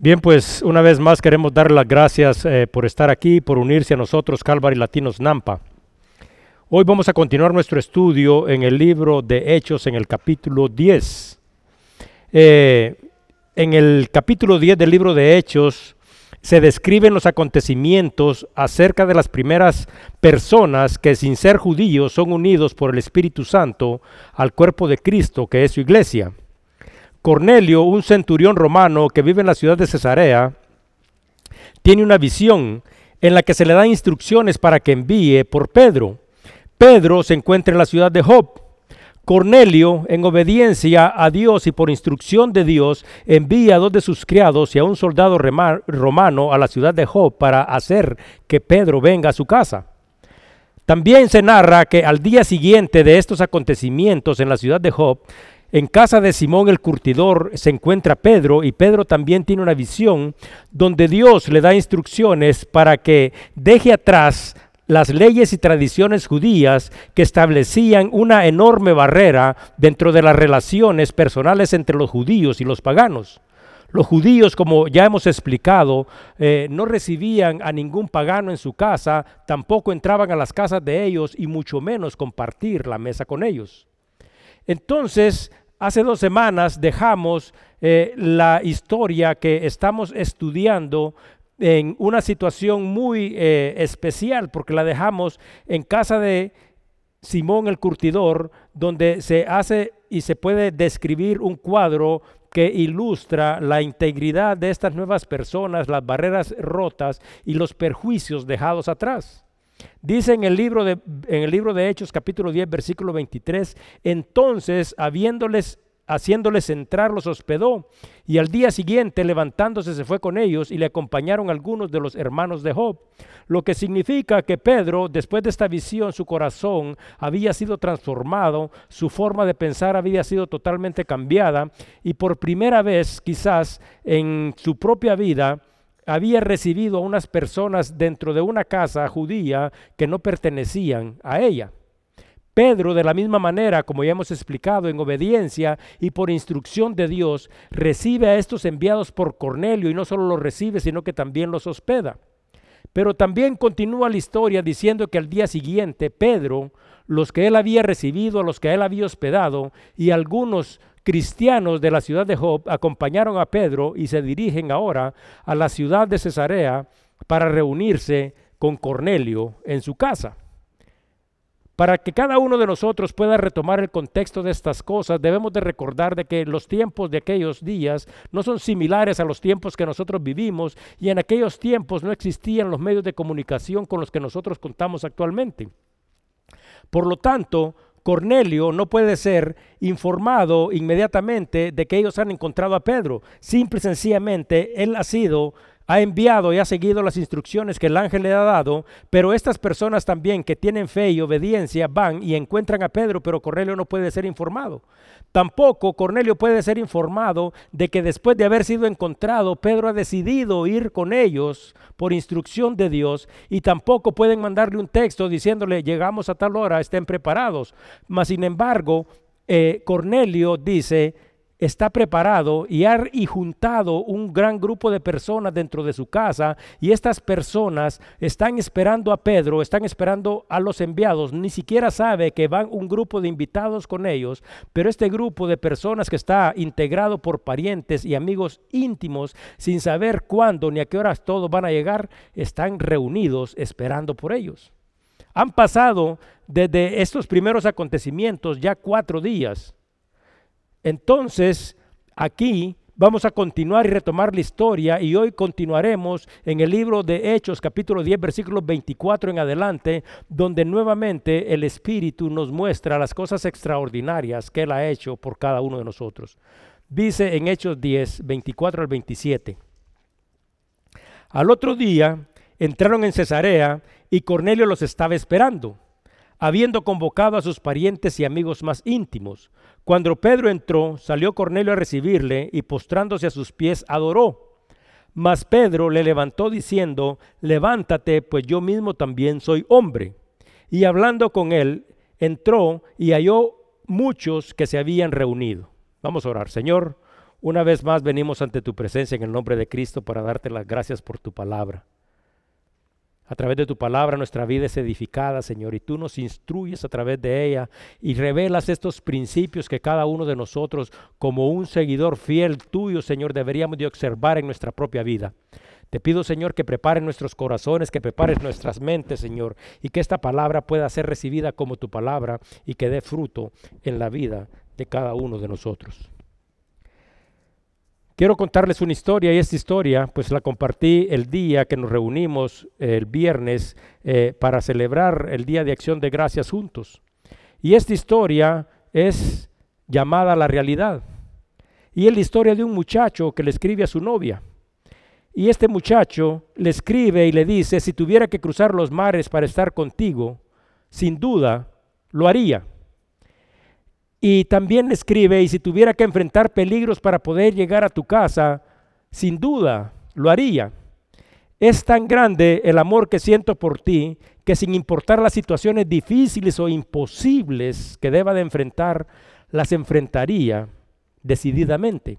Bien, pues una vez más queremos dar las gracias eh, por estar aquí, por unirse a nosotros, Calvary Latinos Nampa. Hoy vamos a continuar nuestro estudio en el libro de Hechos en el capítulo 10. Eh, en el capítulo 10 del libro de Hechos se describen los acontecimientos acerca de las primeras personas que sin ser judíos son unidos por el Espíritu Santo al cuerpo de Cristo, que es su iglesia. Cornelio, un centurión romano que vive en la ciudad de Cesarea, tiene una visión en la que se le dan instrucciones para que envíe por Pedro. Pedro se encuentra en la ciudad de Job. Cornelio, en obediencia a Dios y por instrucción de Dios, envía a dos de sus criados y a un soldado romano a la ciudad de Job para hacer que Pedro venga a su casa. También se narra que al día siguiente de estos acontecimientos en la ciudad de Job, en casa de Simón el curtidor se encuentra Pedro y Pedro también tiene una visión donde Dios le da instrucciones para que deje atrás las leyes y tradiciones judías que establecían una enorme barrera dentro de las relaciones personales entre los judíos y los paganos. Los judíos, como ya hemos explicado, eh, no recibían a ningún pagano en su casa, tampoco entraban a las casas de ellos y mucho menos compartir la mesa con ellos. Entonces, hace dos semanas dejamos eh, la historia que estamos estudiando en una situación muy eh, especial, porque la dejamos en casa de Simón el Curtidor, donde se hace y se puede describir un cuadro que ilustra la integridad de estas nuevas personas, las barreras rotas y los perjuicios dejados atrás. Dice en el, libro de, en el libro de Hechos capítulo 10 versículo 23, entonces haciéndoles entrar los hospedó y al día siguiente levantándose se fue con ellos y le acompañaron algunos de los hermanos de Job, lo que significa que Pedro después de esta visión su corazón había sido transformado, su forma de pensar había sido totalmente cambiada y por primera vez quizás en su propia vida había recibido a unas personas dentro de una casa judía que no pertenecían a ella. Pedro, de la misma manera, como ya hemos explicado, en obediencia y por instrucción de Dios, recibe a estos enviados por Cornelio y no solo los recibe, sino que también los hospeda. Pero también continúa la historia diciendo que al día siguiente Pedro, los que él había recibido, a los que él había hospedado y algunos cristianos de la ciudad de Job acompañaron a Pedro y se dirigen ahora a la ciudad de Cesarea para reunirse con Cornelio en su casa. Para que cada uno de nosotros pueda retomar el contexto de estas cosas, debemos de recordar de que los tiempos de aquellos días no son similares a los tiempos que nosotros vivimos y en aquellos tiempos no existían los medios de comunicación con los que nosotros contamos actualmente. Por lo tanto, Cornelio no puede ser informado inmediatamente de que ellos han encontrado a Pedro. Simple y sencillamente, él ha sido ha enviado y ha seguido las instrucciones que el ángel le ha dado, pero estas personas también que tienen fe y obediencia van y encuentran a Pedro, pero Cornelio no puede ser informado. Tampoco Cornelio puede ser informado de que después de haber sido encontrado, Pedro ha decidido ir con ellos por instrucción de Dios y tampoco pueden mandarle un texto diciéndole llegamos a tal hora, estén preparados. Mas sin embargo, eh, Cornelio dice, está preparado y ha juntado un gran grupo de personas dentro de su casa y estas personas están esperando a Pedro, están esperando a los enviados, ni siquiera sabe que van un grupo de invitados con ellos, pero este grupo de personas que está integrado por parientes y amigos íntimos, sin saber cuándo ni a qué horas todos van a llegar, están reunidos esperando por ellos. Han pasado desde estos primeros acontecimientos ya cuatro días entonces, aquí vamos a continuar y retomar la historia y hoy continuaremos en el libro de Hechos capítulo 10 versículos 24 en adelante, donde nuevamente el Espíritu nos muestra las cosas extraordinarias que Él ha hecho por cada uno de nosotros. Dice en Hechos 10, 24 al 27. Al otro día entraron en Cesarea y Cornelio los estaba esperando habiendo convocado a sus parientes y amigos más íntimos. Cuando Pedro entró, salió Cornelio a recibirle y postrándose a sus pies adoró. Mas Pedro le levantó diciendo, levántate, pues yo mismo también soy hombre. Y hablando con él, entró y halló muchos que se habían reunido. Vamos a orar, Señor. Una vez más venimos ante tu presencia en el nombre de Cristo para darte las gracias por tu palabra. A través de tu palabra nuestra vida es edificada, Señor, y tú nos instruyes a través de ella y revelas estos principios que cada uno de nosotros, como un seguidor fiel tuyo, Señor, deberíamos de observar en nuestra propia vida. Te pido, Señor, que preparen nuestros corazones, que prepares nuestras mentes, Señor, y que esta palabra pueda ser recibida como tu palabra y que dé fruto en la vida de cada uno de nosotros. Quiero contarles una historia y esta historia pues la compartí el día que nos reunimos el viernes eh, para celebrar el Día de Acción de Gracias juntos. Y esta historia es llamada La Realidad. Y es la historia de un muchacho que le escribe a su novia. Y este muchacho le escribe y le dice, si tuviera que cruzar los mares para estar contigo, sin duda lo haría. Y también escribe, y si tuviera que enfrentar peligros para poder llegar a tu casa, sin duda lo haría. Es tan grande el amor que siento por ti que sin importar las situaciones difíciles o imposibles que deba de enfrentar, las enfrentaría decididamente.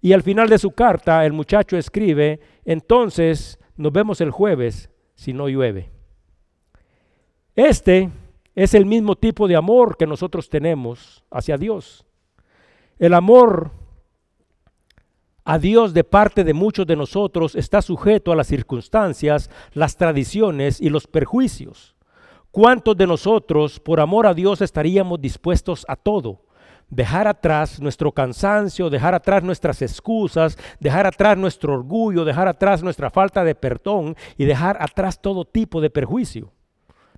Y al final de su carta el muchacho escribe, entonces nos vemos el jueves si no llueve. Este es el mismo tipo de amor que nosotros tenemos hacia Dios. El amor a Dios de parte de muchos de nosotros está sujeto a las circunstancias, las tradiciones y los perjuicios. ¿Cuántos de nosotros por amor a Dios estaríamos dispuestos a todo? Dejar atrás nuestro cansancio, dejar atrás nuestras excusas, dejar atrás nuestro orgullo, dejar atrás nuestra falta de perdón y dejar atrás todo tipo de perjuicio.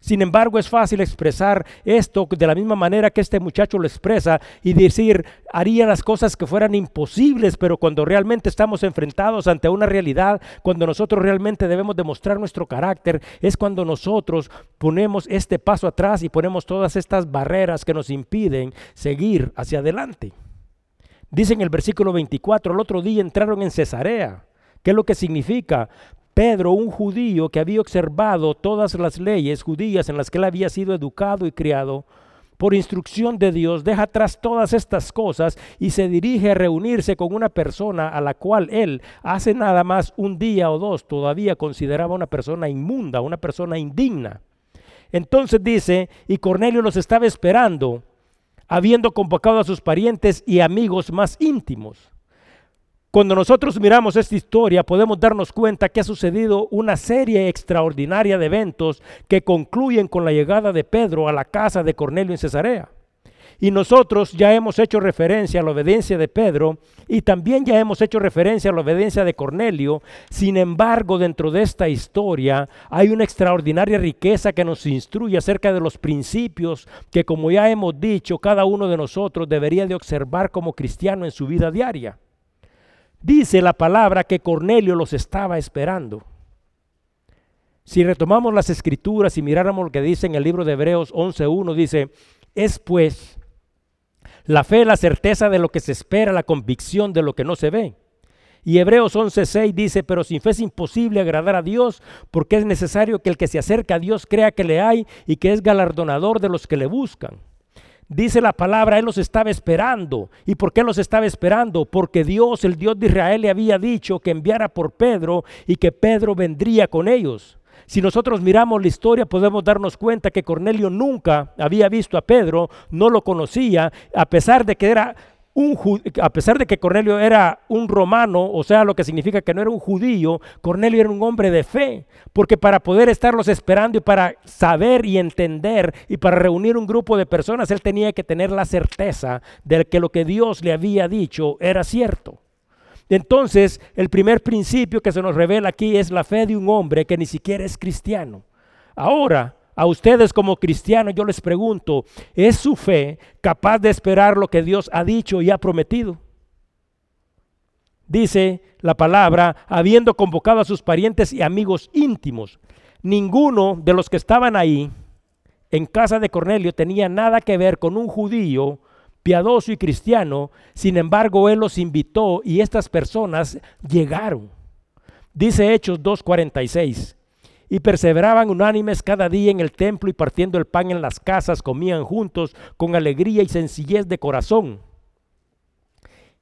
Sin embargo, es fácil expresar esto de la misma manera que este muchacho lo expresa y decir, haría las cosas que fueran imposibles, pero cuando realmente estamos enfrentados ante una realidad, cuando nosotros realmente debemos demostrar nuestro carácter, es cuando nosotros ponemos este paso atrás y ponemos todas estas barreras que nos impiden seguir hacia adelante. Dice en el versículo 24, el otro día entraron en Cesarea. ¿Qué es lo que significa? Pedro, un judío que había observado todas las leyes judías en las que él había sido educado y criado, por instrucción de Dios, deja atrás todas estas cosas y se dirige a reunirse con una persona a la cual él hace nada más un día o dos todavía consideraba una persona inmunda, una persona indigna. Entonces dice, y Cornelio los estaba esperando, habiendo convocado a sus parientes y amigos más íntimos. Cuando nosotros miramos esta historia podemos darnos cuenta que ha sucedido una serie extraordinaria de eventos que concluyen con la llegada de Pedro a la casa de Cornelio en Cesarea. Y nosotros ya hemos hecho referencia a la obediencia de Pedro y también ya hemos hecho referencia a la obediencia de Cornelio. Sin embargo, dentro de esta historia hay una extraordinaria riqueza que nos instruye acerca de los principios que, como ya hemos dicho, cada uno de nosotros debería de observar como cristiano en su vida diaria. Dice la palabra que Cornelio los estaba esperando. Si retomamos las escrituras y miráramos lo que dice en el libro de Hebreos 11.1, dice, es pues la fe, la certeza de lo que se espera, la convicción de lo que no se ve. Y Hebreos 11:6 dice, pero sin fe es imposible agradar a Dios, porque es necesario que el que se acerca a Dios crea que le hay y que es galardonador de los que le buscan. Dice la palabra, Él los estaba esperando. ¿Y por qué los estaba esperando? Porque Dios, el Dios de Israel, le había dicho que enviara por Pedro y que Pedro vendría con ellos. Si nosotros miramos la historia podemos darnos cuenta que Cornelio nunca había visto a Pedro, no lo conocía, a pesar de que era a pesar de que Cornelio era un romano, o sea, lo que significa que no era un judío, Cornelio era un hombre de fe, porque para poder estarlos esperando y para saber y entender y para reunir un grupo de personas, él tenía que tener la certeza de que lo que Dios le había dicho era cierto. Entonces, el primer principio que se nos revela aquí es la fe de un hombre que ni siquiera es cristiano. Ahora, a ustedes como cristianos yo les pregunto, ¿es su fe capaz de esperar lo que Dios ha dicho y ha prometido? Dice la palabra, habiendo convocado a sus parientes y amigos íntimos, ninguno de los que estaban ahí en casa de Cornelio tenía nada que ver con un judío piadoso y cristiano, sin embargo él los invitó y estas personas llegaron. Dice Hechos 2.46 y perseveraban unánimes cada día en el templo y partiendo el pan en las casas, comían juntos con alegría y sencillez de corazón.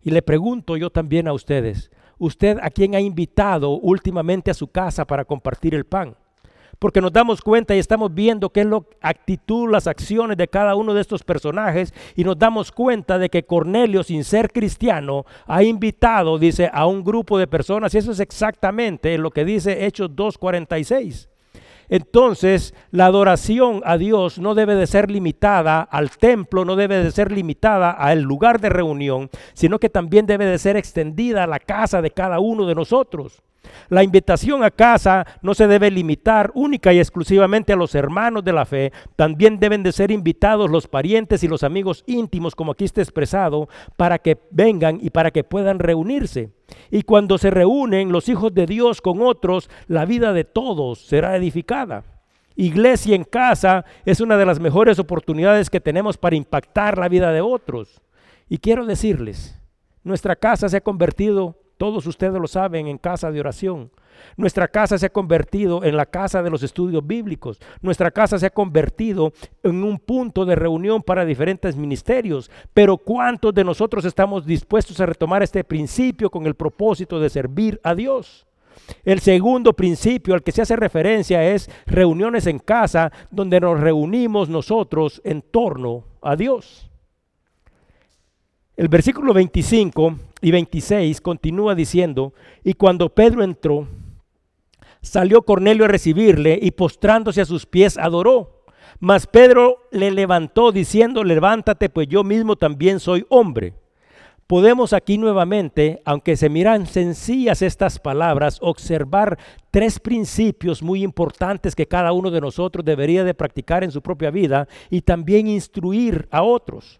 Y le pregunto yo también a ustedes, ¿usted a quién ha invitado últimamente a su casa para compartir el pan? Porque nos damos cuenta y estamos viendo qué es la actitud, las acciones de cada uno de estos personajes y nos damos cuenta de que Cornelio, sin ser cristiano, ha invitado, dice, a un grupo de personas y eso es exactamente lo que dice Hechos 2.46. Entonces, la adoración a Dios no debe de ser limitada al templo, no debe de ser limitada al lugar de reunión, sino que también debe de ser extendida a la casa de cada uno de nosotros. La invitación a casa no se debe limitar única y exclusivamente a los hermanos de la fe, también deben de ser invitados los parientes y los amigos íntimos, como aquí está expresado, para que vengan y para que puedan reunirse. Y cuando se reúnen los hijos de Dios con otros, la vida de todos será edificada. Iglesia en casa es una de las mejores oportunidades que tenemos para impactar la vida de otros. Y quiero decirles, nuestra casa se ha convertido todos ustedes lo saben en casa de oración. Nuestra casa se ha convertido en la casa de los estudios bíblicos. Nuestra casa se ha convertido en un punto de reunión para diferentes ministerios. Pero ¿cuántos de nosotros estamos dispuestos a retomar este principio con el propósito de servir a Dios? El segundo principio al que se hace referencia es reuniones en casa donde nos reunimos nosotros en torno a Dios. El versículo 25 y 26 continúa diciendo, y cuando Pedro entró, salió Cornelio a recibirle y postrándose a sus pies adoró. Mas Pedro le levantó diciendo, levántate, pues yo mismo también soy hombre. Podemos aquí nuevamente, aunque se miran sencillas estas palabras, observar tres principios muy importantes que cada uno de nosotros debería de practicar en su propia vida y también instruir a otros.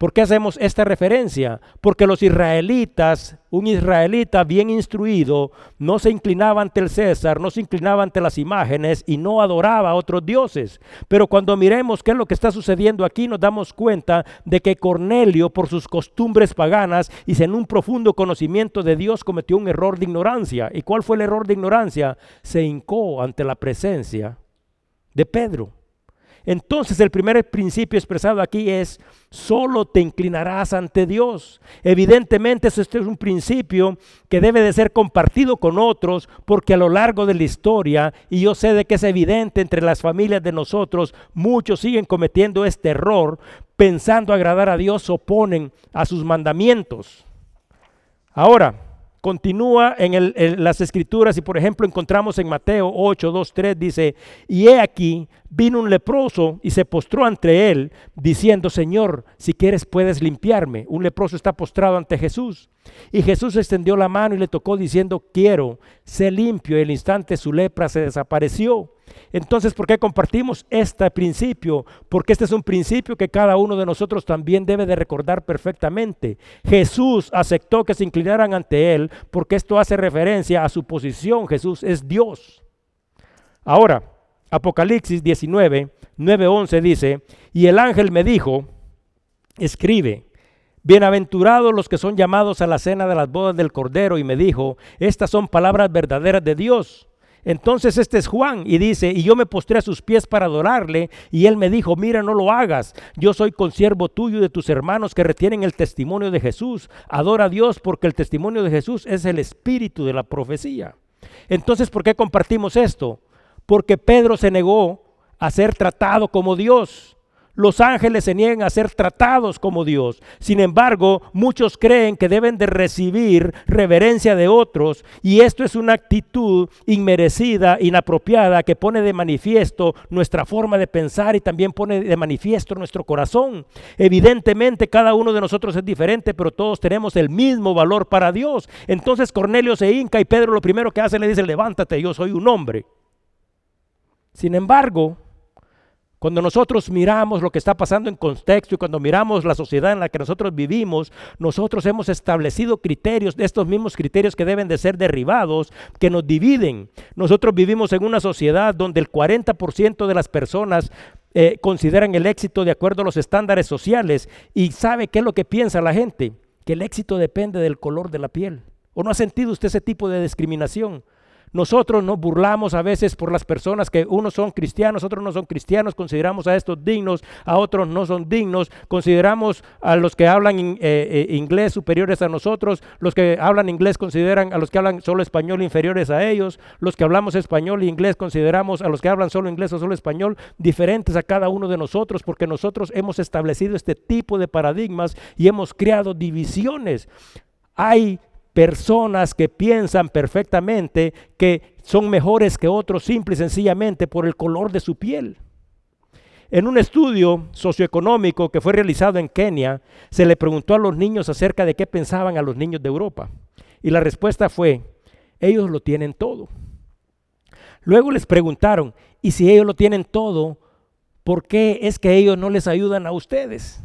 ¿Por qué hacemos esta referencia? Porque los israelitas, un israelita bien instruido, no se inclinaba ante el César, no se inclinaba ante las imágenes y no adoraba a otros dioses. Pero cuando miremos qué es lo que está sucediendo aquí, nos damos cuenta de que Cornelio, por sus costumbres paganas y sin un profundo conocimiento de Dios, cometió un error de ignorancia. ¿Y cuál fue el error de ignorancia? Se hincó ante la presencia de Pedro. Entonces el primer principio expresado aquí es, solo te inclinarás ante Dios. Evidentemente este es un principio que debe de ser compartido con otros porque a lo largo de la historia, y yo sé de que es evidente entre las familias de nosotros, muchos siguen cometiendo este error, pensando agradar a Dios, oponen a sus mandamientos. Ahora, continúa en, las escrituras y por ejemplo encontramos en Mateo 8, 2, 3, dice, y he aquí, vino un leproso y se postró ante él, diciendo, Señor, si quieres puedes limpiarme. Un leproso está postrado ante Jesús. Y Jesús extendió la mano y le tocó diciendo, quiero, sé limpio. Y el instante su lepra se desapareció. Entonces, ¿por qué compartimos este principio? Porque este es un principio que cada uno de nosotros también debe de recordar perfectamente. Jesús aceptó que se inclinaran ante Él porque esto hace referencia a su posición. Jesús es Dios. Ahora, Apocalipsis 19, 9, 11 dice, y el ángel me dijo, escribe, bienaventurados los que son llamados a la cena de las bodas del Cordero, y me dijo, estas son palabras verdaderas de Dios. Entonces este es Juan y dice, y yo me postré a sus pies para adorarle, y él me dijo, mira, no lo hagas, yo soy consiervo tuyo y de tus hermanos que retienen el testimonio de Jesús. Adora a Dios porque el testimonio de Jesús es el espíritu de la profecía. Entonces, ¿por qué compartimos esto? porque Pedro se negó a ser tratado como Dios. Los ángeles se niegan a ser tratados como Dios. Sin embargo, muchos creen que deben de recibir reverencia de otros y esto es una actitud inmerecida, inapropiada, que pone de manifiesto nuestra forma de pensar y también pone de manifiesto nuestro corazón. Evidentemente cada uno de nosotros es diferente, pero todos tenemos el mismo valor para Dios. Entonces Cornelio se hinca y Pedro lo primero que hace le dice, levántate, yo soy un hombre. Sin embargo, Cuando nosotros miramos lo que está pasando en contexto y cuando miramos la sociedad en la que nosotros vivimos, nosotros hemos establecido criterios, estos mismos criterios que deben de ser derribados, que nos dividen. Nosotros vivimos en una sociedad donde el 40% de las personas eh, consideran el éxito de acuerdo a los estándares sociales y sabe qué es lo que piensa la gente, que el éxito depende del color de la piel. ¿O no ha sentido usted ese tipo de discriminación? Nosotros nos burlamos a veces por las personas que unos son cristianos, otros no son cristianos, consideramos a estos dignos, a otros no son dignos, consideramos a los que hablan eh, eh, inglés superiores a nosotros, los que hablan inglés consideran a los que hablan solo español inferiores a ellos, los que hablamos español e inglés consideramos a los que hablan solo inglés o solo español diferentes a cada uno de nosotros, porque nosotros hemos establecido este tipo de paradigmas y hemos creado divisiones. Hay personas que piensan perfectamente que son mejores que otros simple y sencillamente por el color de su piel. En un estudio socioeconómico que fue realizado en Kenia, se le preguntó a los niños acerca de qué pensaban a los niños de Europa. Y la respuesta fue, ellos lo tienen todo. Luego les preguntaron, ¿y si ellos lo tienen todo, por qué es que ellos no les ayudan a ustedes?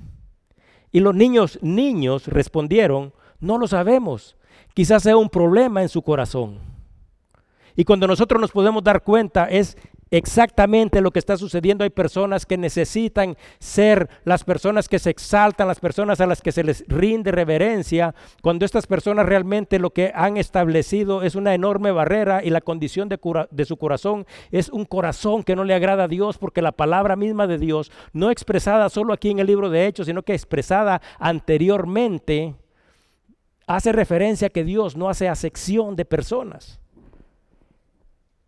Y los niños, niños respondieron, no lo sabemos, quizás sea un problema en su corazón. Y cuando nosotros nos podemos dar cuenta es exactamente lo que está sucediendo. Hay personas que necesitan ser las personas que se exaltan, las personas a las que se les rinde reverencia, cuando estas personas realmente lo que han establecido es una enorme barrera y la condición de, su corazón es un corazón que no le agrada a Dios porque la palabra misma de Dios, no expresada solo aquí en el libro de Hechos, sino que expresada anteriormente, hace referencia a que Dios no hace acepción de personas.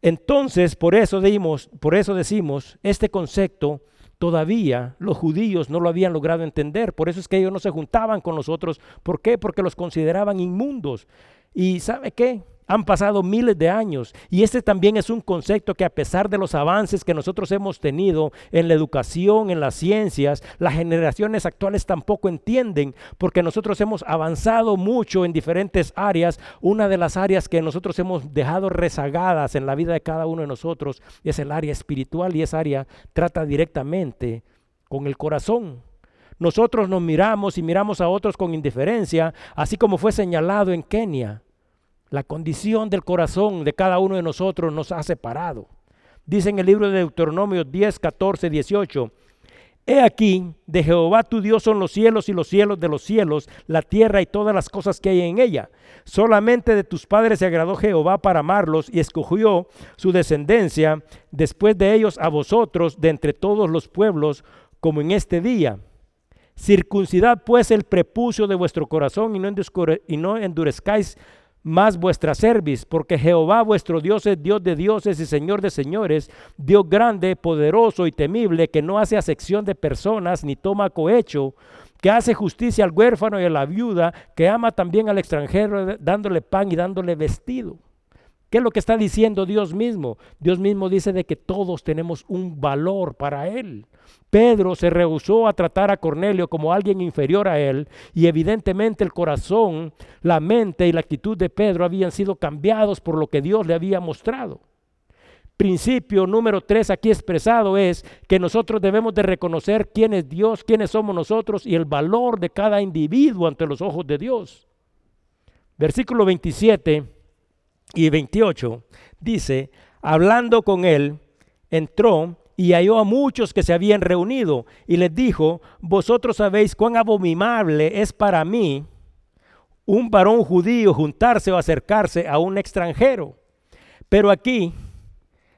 Entonces, por eso, dimos, por eso decimos, este concepto todavía los judíos no lo habían logrado entender. Por eso es que ellos no se juntaban con nosotros. ¿Por qué? Porque los consideraban inmundos. ¿Y sabe qué? Han pasado miles de años y este también es un concepto que a pesar de los avances que nosotros hemos tenido en la educación, en las ciencias, las generaciones actuales tampoco entienden porque nosotros hemos avanzado mucho en diferentes áreas. Una de las áreas que nosotros hemos dejado rezagadas en la vida de cada uno de nosotros es el área espiritual y esa área trata directamente con el corazón. Nosotros nos miramos y miramos a otros con indiferencia, así como fue señalado en Kenia. La condición del corazón de cada uno de nosotros nos ha separado. Dice en el libro de Deuteronomio 10, 14, 18. He aquí, de Jehová tu Dios son los cielos y los cielos de los cielos, la tierra y todas las cosas que hay en ella. Solamente de tus padres se agradó Jehová para amarlos y escogió su descendencia después de ellos a vosotros de entre todos los pueblos, como en este día. Circuncidad pues el prepucio de vuestro corazón y no endurezcáis más vuestra cerviz, porque Jehová vuestro Dios es Dios de dioses y Señor de señores, Dios grande, poderoso y temible, que no hace acepción de personas ni toma cohecho, que hace justicia al huérfano y a la viuda, que ama también al extranjero dándole pan y dándole vestido. ¿Qué es lo que está diciendo Dios mismo? Dios mismo dice de que todos tenemos un valor para Él. Pedro se rehusó a tratar a Cornelio como alguien inferior a él y evidentemente el corazón, la mente y la actitud de Pedro habían sido cambiados por lo que Dios le había mostrado. Principio número tres aquí expresado es que nosotros debemos de reconocer quién es Dios, quiénes somos nosotros y el valor de cada individuo ante los ojos de Dios. Versículo 27 y 28 dice, hablando con él, entró y halló a muchos que se habían reunido y les dijo, vosotros sabéis cuán abominable es para mí un varón judío juntarse o acercarse a un extranjero. Pero aquí,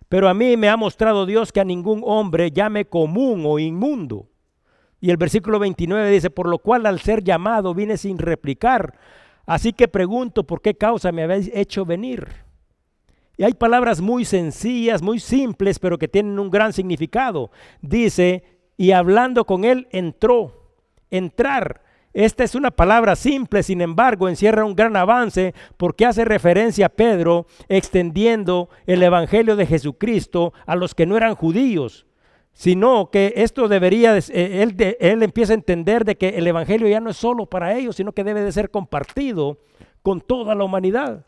pero a mí me ha mostrado Dios que a ningún hombre llame común o inmundo. Y el versículo 29 dice, por lo cual al ser llamado vine sin replicar. Así que pregunto, ¿por qué causa me habéis hecho venir? Y hay palabras muy sencillas, muy simples, pero que tienen un gran significado. Dice, y hablando con él entró. Entrar. Esta es una palabra simple, sin embargo, encierra un gran avance porque hace referencia a Pedro extendiendo el Evangelio de Jesucristo a los que no eran judíos, sino que esto debería, eh, él, él empieza a entender de que el Evangelio ya no es solo para ellos, sino que debe de ser compartido con toda la humanidad.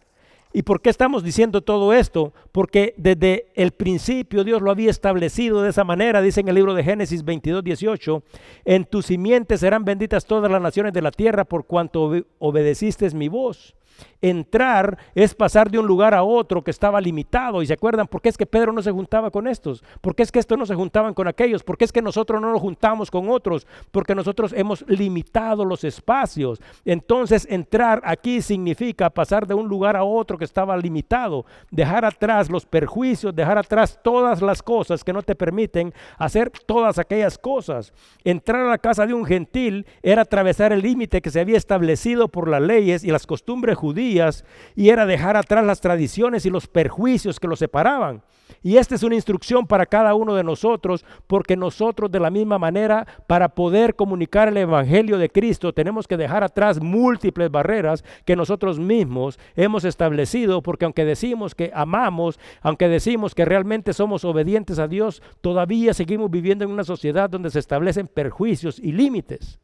¿Y por qué estamos diciendo todo esto? Porque desde el principio Dios lo había establecido de esa manera, dice en el libro de Génesis 22, 18, en tus simientes serán benditas todas las naciones de la tierra por cuanto obedeciste mi voz. Entrar es pasar de un lugar a otro que estaba limitado. ¿Y se acuerdan por qué es que Pedro no se juntaba con estos? ¿Por qué es que estos no se juntaban con aquellos? ¿Por qué es que nosotros no nos juntamos con otros? Porque nosotros hemos limitado los espacios. Entonces entrar aquí significa pasar de un lugar a otro que estaba limitado. Dejar atrás los perjuicios, dejar atrás todas las cosas que no te permiten hacer todas aquellas cosas. Entrar a la casa de un gentil era atravesar el límite que se había establecido por las leyes y las costumbres judías y era dejar atrás las tradiciones y los perjuicios que los separaban. Y esta es una instrucción para cada uno de nosotros, porque nosotros de la misma manera, para poder comunicar el Evangelio de Cristo, tenemos que dejar atrás múltiples barreras que nosotros mismos hemos establecido, porque aunque decimos que amamos, aunque decimos que realmente somos obedientes a Dios, todavía seguimos viviendo en una sociedad donde se establecen perjuicios y límites.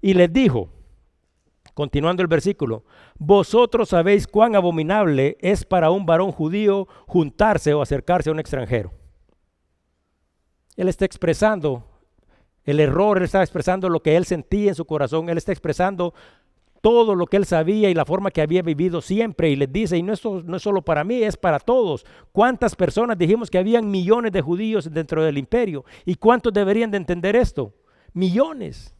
Y les dijo, Continuando el versículo, vosotros sabéis cuán abominable es para un varón judío juntarse o acercarse a un extranjero. Él está expresando el error, él está expresando lo que él sentía en su corazón, él está expresando todo lo que él sabía y la forma que había vivido siempre y les dice, y no es, no es solo para mí, es para todos. ¿Cuántas personas dijimos que habían millones de judíos dentro del imperio? ¿Y cuántos deberían de entender esto? Millones.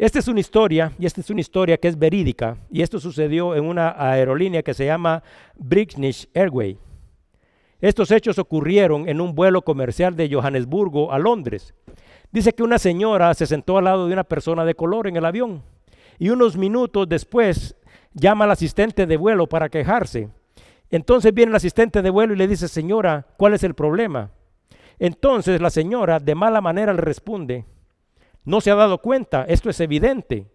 Esta es una historia, y esta es una historia que es verídica, y esto sucedió en una aerolínea que se llama British Airway. Estos hechos ocurrieron en un vuelo comercial de Johannesburgo a Londres. Dice que una señora se sentó al lado de una persona de color en el avión, y unos minutos después llama al asistente de vuelo para quejarse. Entonces viene el asistente de vuelo y le dice, señora, ¿cuál es el problema? Entonces la señora de mala manera le responde, no se ha dado cuenta, esto es evidente.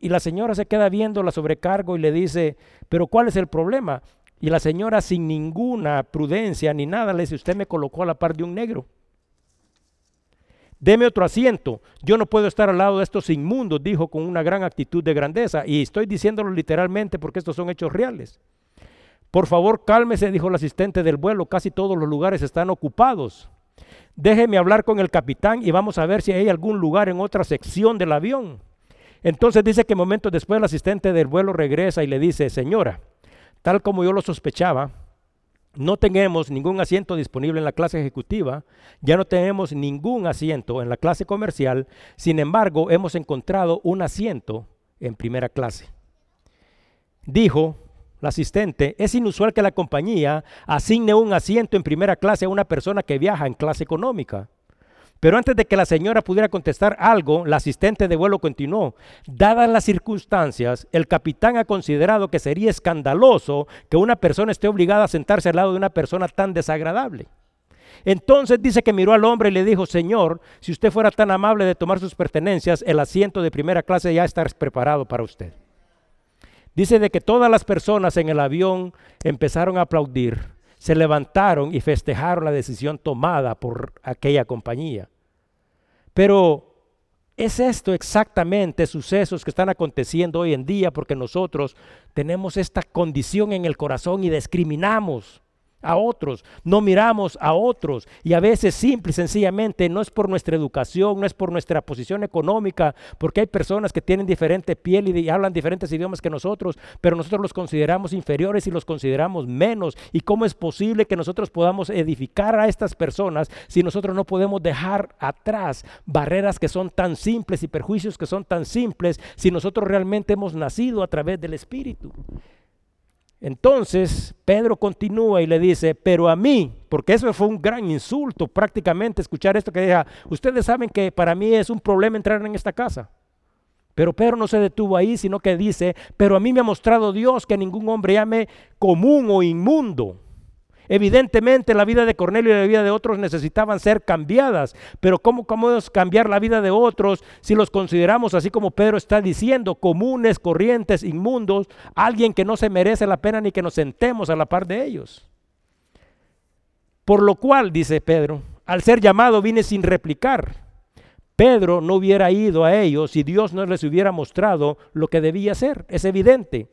Y la señora se queda viendo la sobrecargo y le dice, pero ¿cuál es el problema? Y la señora sin ninguna prudencia ni nada le dice, usted me colocó a la par de un negro. Deme otro asiento. Yo no puedo estar al lado de estos inmundos, dijo con una gran actitud de grandeza. Y estoy diciéndolo literalmente porque estos son hechos reales. Por favor, cálmese, dijo el asistente del vuelo. Casi todos los lugares están ocupados déjeme hablar con el capitán y vamos a ver si hay algún lugar en otra sección del avión. Entonces dice que momentos después el asistente del vuelo regresa y le dice, señora, tal como yo lo sospechaba, no tenemos ningún asiento disponible en la clase ejecutiva, ya no tenemos ningún asiento en la clase comercial, sin embargo hemos encontrado un asiento en primera clase. Dijo la asistente, es inusual que la compañía asigne un asiento en primera clase a una persona que viaja en clase económica. Pero antes de que la señora pudiera contestar algo, la asistente de vuelo continuó. Dadas las circunstancias, el capitán ha considerado que sería escandaloso que una persona esté obligada a sentarse al lado de una persona tan desagradable. Entonces dice que miró al hombre y le dijo, Señor, si usted fuera tan amable de tomar sus pertenencias, el asiento de primera clase ya está preparado para usted. Dice de que todas las personas en el avión empezaron a aplaudir, se levantaron y festejaron la decisión tomada por aquella compañía. Pero es esto exactamente sucesos que están aconteciendo hoy en día porque nosotros tenemos esta condición en el corazón y discriminamos a otros, no miramos a otros y a veces simple y sencillamente no es por nuestra educación, no es por nuestra posición económica, porque hay personas que tienen diferente piel y, hablan diferentes idiomas que nosotros, pero nosotros los consideramos inferiores y los consideramos menos. ¿Y cómo es posible que nosotros podamos edificar a estas personas si nosotros no podemos dejar atrás barreras que son tan simples y perjuicios que son tan simples si nosotros realmente hemos nacido a través del Espíritu? Entonces Pedro continúa y le dice, pero a mí, porque eso fue un gran insulto prácticamente escuchar esto que diga, ustedes saben que para mí es un problema entrar en esta casa. Pero Pedro no se detuvo ahí, sino que dice, pero a mí me ha mostrado Dios que ningún hombre llame común o inmundo Evidentemente la vida de Cornelio y la vida de otros necesitaban ser cambiadas, pero ¿cómo podemos cambiar la vida de otros si los consideramos, así como Pedro está diciendo, comunes, corrientes, inmundos, alguien que no se merece la pena ni que nos sentemos a la par de ellos? Por lo cual, dice Pedro, al ser llamado vine sin replicar. Pedro no hubiera ido a ellos si Dios no les hubiera mostrado lo que debía hacer. Es evidente.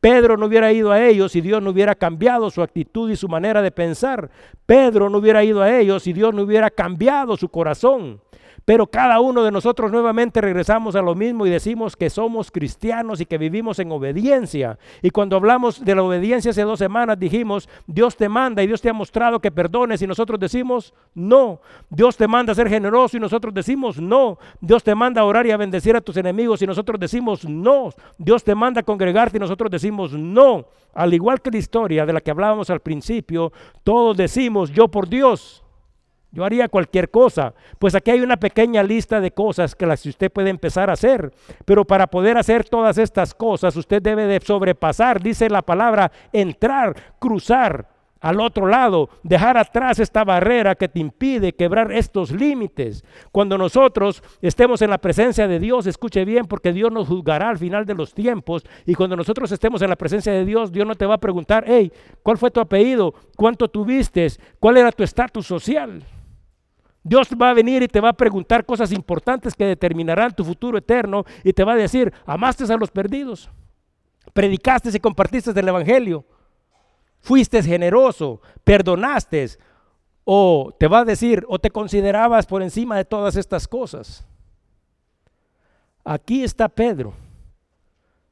Pedro no hubiera ido a ellos si Dios no hubiera cambiado su actitud y su manera de pensar. Pedro no hubiera ido a ellos si Dios no hubiera cambiado su corazón. Pero cada uno de nosotros nuevamente regresamos a lo mismo y decimos que somos cristianos y que vivimos en obediencia. Y cuando hablamos de la obediencia hace dos semanas dijimos, Dios te manda y Dios te ha mostrado que perdones y nosotros decimos, no. Dios te manda a ser generoso y nosotros decimos, no. Dios te manda a orar y a bendecir a tus enemigos y nosotros decimos, no. Dios te manda a congregarte y nosotros decimos, no. Al igual que la historia de la que hablábamos al principio, todos decimos, yo por Dios. Yo haría cualquier cosa. Pues aquí hay una pequeña lista de cosas que las usted puede empezar a hacer. Pero para poder hacer todas estas cosas, usted debe de sobrepasar, dice la palabra, entrar, cruzar al otro lado, dejar atrás esta barrera que te impide quebrar estos límites. Cuando nosotros estemos en la presencia de Dios, escuche bien, porque Dios nos juzgará al final de los tiempos. Y cuando nosotros estemos en la presencia de Dios, Dios no te va a preguntar, hey, ¿cuál fue tu apellido? ¿Cuánto tuviste? ¿Cuál era tu estatus social? Dios va a venir y te va a preguntar cosas importantes que determinarán tu futuro eterno y te va a decir, amaste a los perdidos, predicaste y compartiste el Evangelio, fuiste generoso, perdonaste, o te va a decir, o te considerabas por encima de todas estas cosas. Aquí está Pedro.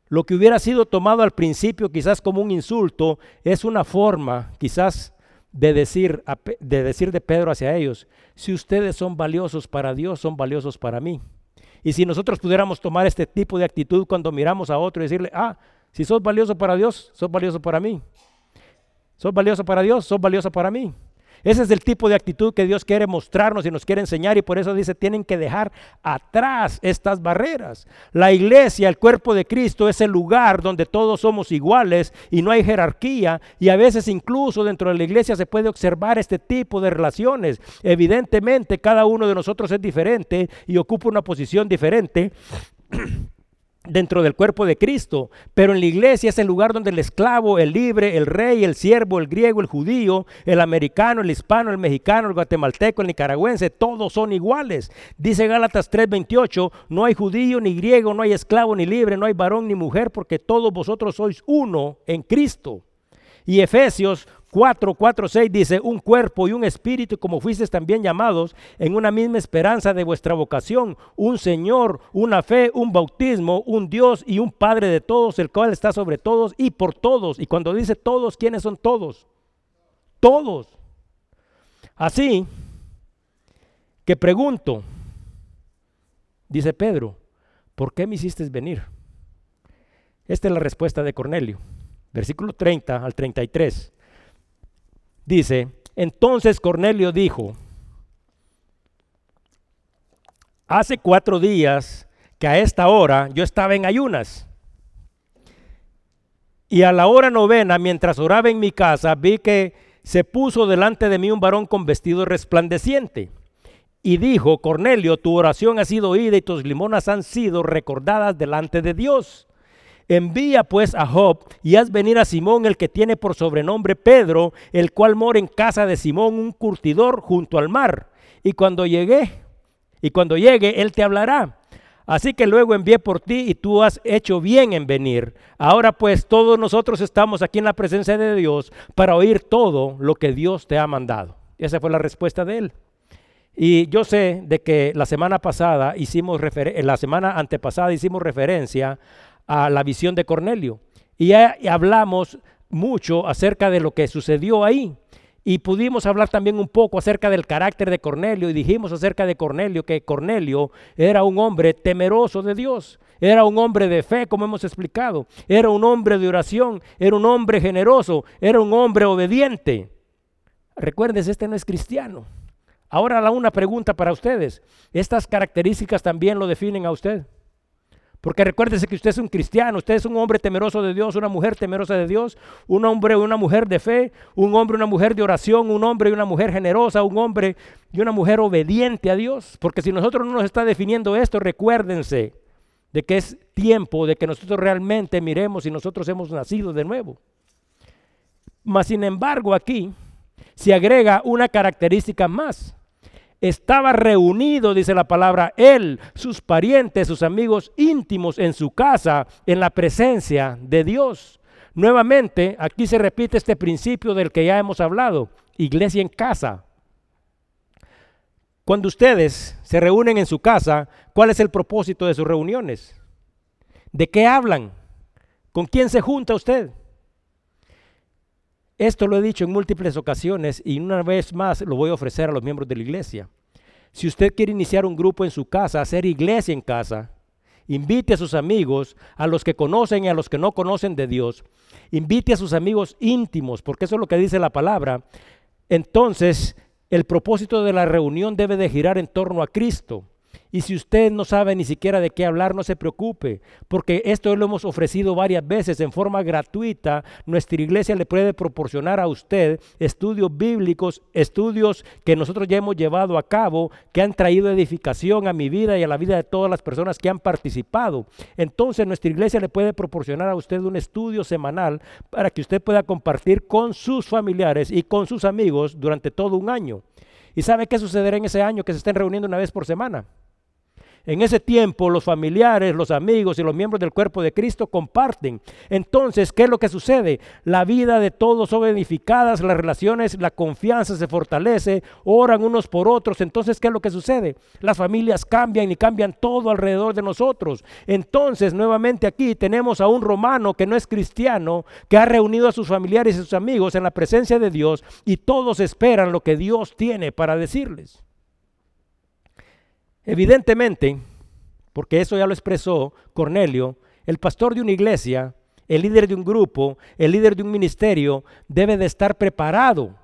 Lo que hubiera sido tomado al principio quizás como un insulto es una forma quizás de decir, de decir de Pedro hacia ellos, si ustedes son valiosos para Dios, son valiosos para mí. Y si nosotros pudiéramos tomar este tipo de actitud cuando miramos a otro y decirle, ah, si sos valioso para Dios, sos valioso para mí. Sos valioso para Dios, sos valioso para mí. Ese es el tipo de actitud que Dios quiere mostrarnos y nos quiere enseñar y por eso dice, tienen que dejar atrás estas barreras. La iglesia, el cuerpo de Cristo, es el lugar donde todos somos iguales y no hay jerarquía y a veces incluso dentro de la iglesia se puede observar este tipo de relaciones. Evidentemente cada uno de nosotros es diferente y ocupa una posición diferente. Dentro del cuerpo de Cristo, pero en la iglesia es el lugar donde el esclavo, el libre, el rey, el siervo, el griego, el judío, el americano, el hispano, el mexicano, el guatemalteco, el nicaragüense, todos son iguales. Dice Gálatas 3:28, no hay judío ni griego, no hay esclavo ni libre, no hay varón ni mujer, porque todos vosotros sois uno en Cristo. Y Efesios 4, 4, 6 dice, un cuerpo y un espíritu como fuisteis también llamados en una misma esperanza de vuestra vocación, un Señor, una fe, un bautismo, un Dios y un Padre de todos, el cual está sobre todos y por todos. Y cuando dice todos, ¿quiénes son todos? Todos. Así que pregunto, dice Pedro, ¿por qué me hiciste venir? Esta es la respuesta de Cornelio, versículo 30 al 33. Dice, entonces Cornelio dijo, hace cuatro días que a esta hora yo estaba en ayunas. Y a la hora novena, mientras oraba en mi casa, vi que se puso delante de mí un varón con vestido resplandeciente. Y dijo, Cornelio, tu oración ha sido oída y tus limonas han sido recordadas delante de Dios. Envía pues a Job y haz venir a Simón, el que tiene por sobrenombre Pedro, el cual mora en casa de Simón, un curtidor junto al mar. Y cuando llegué, y cuando llegue, él te hablará. Así que luego envié por ti y tú has hecho bien en venir. Ahora pues todos nosotros estamos aquí en la presencia de Dios para oír todo lo que Dios te ha mandado. Esa fue la respuesta de él. Y yo sé de que la semana pasada hicimos la semana antepasada hicimos referencia a la visión de Cornelio. Y ya hablamos mucho acerca de lo que sucedió ahí. Y pudimos hablar también un poco acerca del carácter de Cornelio y dijimos acerca de Cornelio que Cornelio era un hombre temeroso de Dios, era un hombre de fe, como hemos explicado, era un hombre de oración, era un hombre generoso, era un hombre obediente. Recuerden, este no es cristiano. Ahora una pregunta para ustedes. ¿Estas características también lo definen a usted? Porque recuérdese que usted es un cristiano, usted es un hombre temeroso de Dios, una mujer temerosa de Dios, un hombre y una mujer de fe, un hombre y una mujer de oración, un hombre y una mujer generosa, un hombre y una mujer obediente a Dios. Porque si nosotros no nos está definiendo esto, recuérdense de que es tiempo de que nosotros realmente miremos si nosotros hemos nacido de nuevo. Mas sin embargo aquí se agrega una característica más estaba reunido, dice la palabra, él, sus parientes, sus amigos íntimos en su casa, en la presencia de Dios. Nuevamente, aquí se repite este principio del que ya hemos hablado, iglesia en casa. Cuando ustedes se reúnen en su casa, ¿cuál es el propósito de sus reuniones? ¿De qué hablan? ¿Con quién se junta usted? Esto lo he dicho en múltiples ocasiones y una vez más lo voy a ofrecer a los miembros de la iglesia. Si usted quiere iniciar un grupo en su casa, hacer iglesia en casa, invite a sus amigos, a los que conocen y a los que no conocen de Dios, invite a sus amigos íntimos, porque eso es lo que dice la palabra. Entonces, el propósito de la reunión debe de girar en torno a Cristo. Y si usted no sabe ni siquiera de qué hablar, no se preocupe, porque esto lo hemos ofrecido varias veces en forma gratuita. Nuestra iglesia le puede proporcionar a usted estudios bíblicos, estudios que nosotros ya hemos llevado a cabo, que han traído edificación a mi vida y a la vida de todas las personas que han participado. Entonces nuestra iglesia le puede proporcionar a usted un estudio semanal para que usted pueda compartir con sus familiares y con sus amigos durante todo un año. ¿Y sabe qué sucederá en ese año que se estén reuniendo una vez por semana? En ese tiempo los familiares, los amigos y los miembros del cuerpo de Cristo comparten. Entonces, ¿qué es lo que sucede? La vida de todos son edificadas, las relaciones, la confianza se fortalece, oran unos por otros. Entonces, ¿qué es lo que sucede? Las familias cambian y cambian todo alrededor de nosotros. Entonces, nuevamente aquí tenemos a un romano que no es cristiano, que ha reunido a sus familiares y sus amigos en la presencia de Dios y todos esperan lo que Dios tiene para decirles. Evidentemente, porque eso ya lo expresó Cornelio, el pastor de una iglesia, el líder de un grupo, el líder de un ministerio, debe de estar preparado.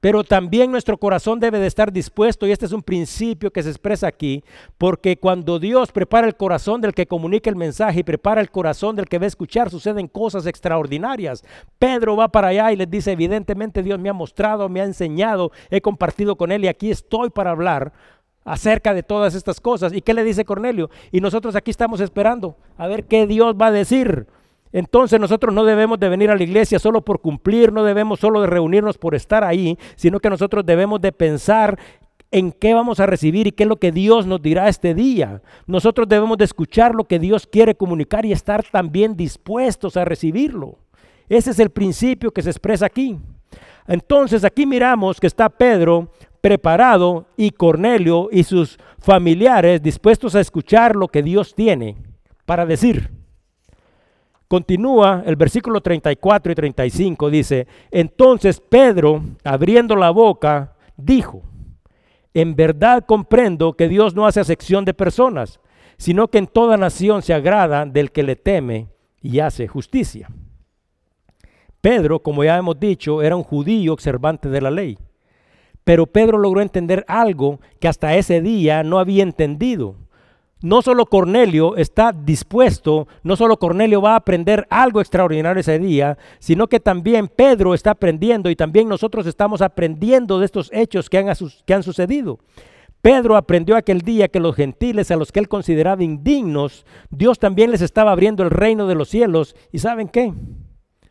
Pero también nuestro corazón debe de estar dispuesto, y este es un principio que se expresa aquí, porque cuando Dios prepara el corazón del que comunica el mensaje y prepara el corazón del que va a escuchar, suceden cosas extraordinarias. Pedro va para allá y les dice, evidentemente Dios me ha mostrado, me ha enseñado, he compartido con él y aquí estoy para hablar acerca de todas estas cosas. ¿Y qué le dice Cornelio? Y nosotros aquí estamos esperando a ver qué Dios va a decir. Entonces nosotros no debemos de venir a la iglesia solo por cumplir, no debemos solo de reunirnos por estar ahí, sino que nosotros debemos de pensar en qué vamos a recibir y qué es lo que Dios nos dirá este día. Nosotros debemos de escuchar lo que Dios quiere comunicar y estar también dispuestos a recibirlo. Ese es el principio que se expresa aquí. Entonces aquí miramos que está Pedro preparado y Cornelio y sus familiares dispuestos a escuchar lo que Dios tiene para decir. Continúa el versículo 34 y 35, dice, entonces Pedro, abriendo la boca, dijo, en verdad comprendo que Dios no hace acepción de personas, sino que en toda nación se agrada del que le teme y hace justicia. Pedro, como ya hemos dicho, era un judío observante de la ley. Pero Pedro logró entender algo que hasta ese día no había entendido. No solo Cornelio está dispuesto, no solo Cornelio va a aprender algo extraordinario ese día, sino que también Pedro está aprendiendo y también nosotros estamos aprendiendo de estos hechos que han, que han sucedido. Pedro aprendió aquel día que los gentiles a los que él consideraba indignos, Dios también les estaba abriendo el reino de los cielos. ¿Y saben qué?